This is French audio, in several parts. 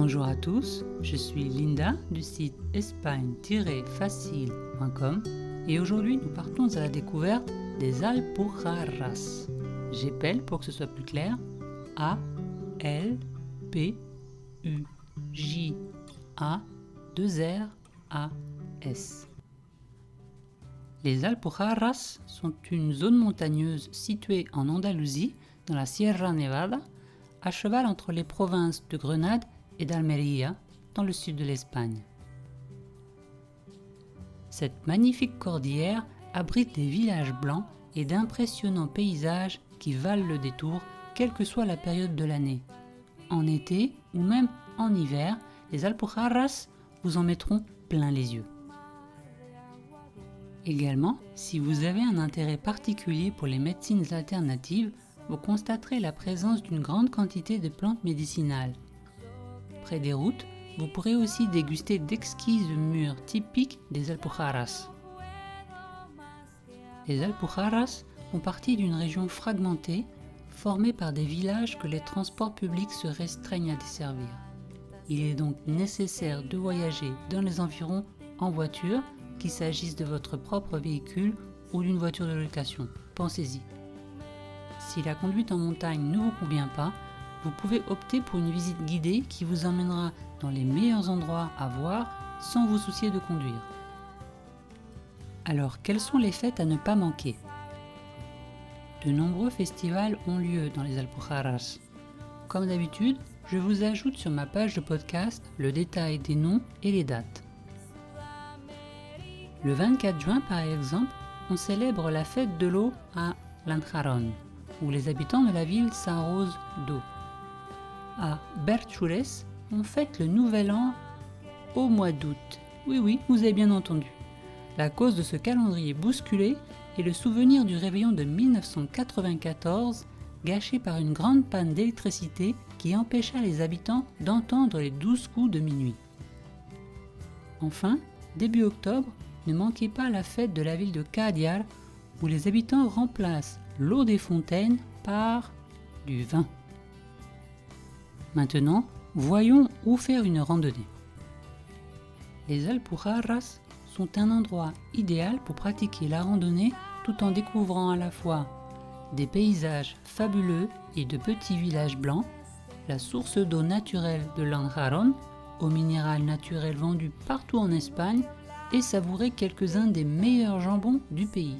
Bonjour à tous, je suis Linda du site espagne-facile.com et aujourd'hui nous partons à la découverte des Alpujarras. J'appelle pour que ce soit plus clair A L P U J A 2 R A S. Les Alpujarras sont une zone montagneuse située en Andalousie, dans la Sierra Nevada, à cheval entre les provinces de Grenade et d'Almería, dans le sud de l'Espagne. Cette magnifique cordillère abrite des villages blancs et d'impressionnants paysages qui valent le détour, quelle que soit la période de l'année. En été ou même en hiver, les Alpujarras vous en mettront plein les yeux. Également, si vous avez un intérêt particulier pour les médecines alternatives, vous constaterez la présence d'une grande quantité de plantes médicinales. Près des routes, vous pourrez aussi déguster d'exquises mûres typiques des Alpujarras. Les Alpujarras font partie d'une région fragmentée formée par des villages que les transports publics se restreignent à desservir. Il est donc nécessaire de voyager dans les environs en voiture, qu'il s'agisse de votre propre véhicule ou d'une voiture de location. Pensez-y. Si la conduite en montagne ne vous convient pas, vous pouvez opter pour une visite guidée qui vous emmènera dans les meilleurs endroits à voir sans vous soucier de conduire. Alors, quelles sont les fêtes à ne pas manquer? De nombreux festivals ont lieu dans les Alpujarras. Comme d'habitude, je vous ajoute sur ma page de podcast le détail des noms et les dates. Le 24 juin, par exemple, on célèbre la fête de l'eau à Lanjaron, où les habitants de la ville s'arrosent d'eau à Berchures, on fête le nouvel an au mois d'août. Oui, oui, vous avez bien entendu. La cause de ce calendrier bousculé est le souvenir du réveillon de 1994, gâché par une grande panne d'électricité qui empêcha les habitants d'entendre les douze coups de minuit. Enfin, début octobre, ne manquez pas la fête de la ville de Cadiar, où les habitants remplacent l'eau des fontaines par du vin. Maintenant, voyons où faire une randonnée. Les Alpujarras sont un endroit idéal pour pratiquer la randonnée tout en découvrant à la fois des paysages fabuleux et de petits villages blancs, la source d'eau naturelle de Lanjaron, eau minérale naturelle vendue partout en Espagne, et savourer quelques-uns des meilleurs jambons du pays.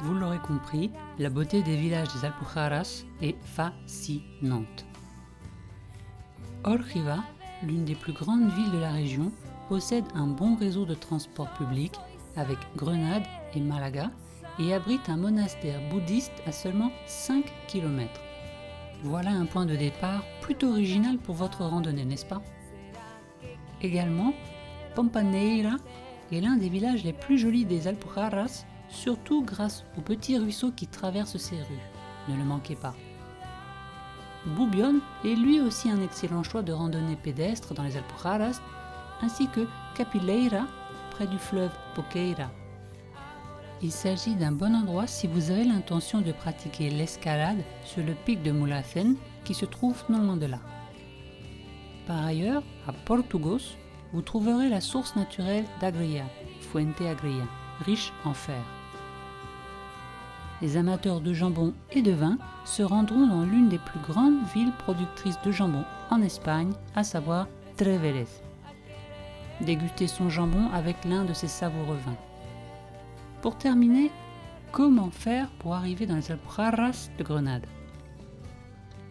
Vous l'aurez compris, la beauté des villages des Alpujarras est fascinante. Orgiva, l'une des plus grandes villes de la région, possède un bon réseau de transport public avec Grenade et Malaga et abrite un monastère bouddhiste à seulement 5 km. Voilà un point de départ plutôt original pour votre randonnée, n'est-ce pas? Également, Pampaneira est l'un des villages les plus jolis des Alpujarras, surtout grâce aux petits ruisseaux qui traversent ces rues. Ne le manquez pas. Boubion est lui aussi un excellent choix de randonnée pédestre dans les Alpujarras, ainsi que Capileira, près du fleuve Poqueira. Il s'agit d'un bon endroit si vous avez l'intention de pratiquer l'escalade sur le pic de Mulacen qui se trouve non loin de là. Par ailleurs, à Portugos, vous trouverez la source naturelle d'Agria, Fuente Agria, riche en fer les amateurs de jambon et de vin se rendront dans l'une des plus grandes villes productrices de jambon en Espagne, à savoir Treveres. Dégustez son jambon avec l'un de ses savoureux vins. Pour terminer, comment faire pour arriver dans les Alpujarras de Grenade?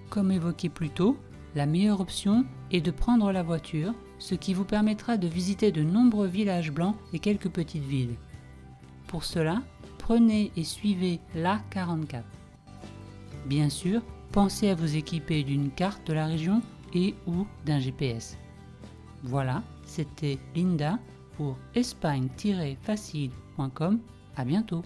Comme évoqué plus tôt, la meilleure option est de prendre la voiture, ce qui vous permettra de visiter de nombreux villages blancs et quelques petites villes. Pour cela, prenez et suivez l'A44. Bien sûr, pensez à vous équiper d'une carte de la région et ou d'un GPS. Voilà, c'était Linda pour espagne-facile.com. À bientôt.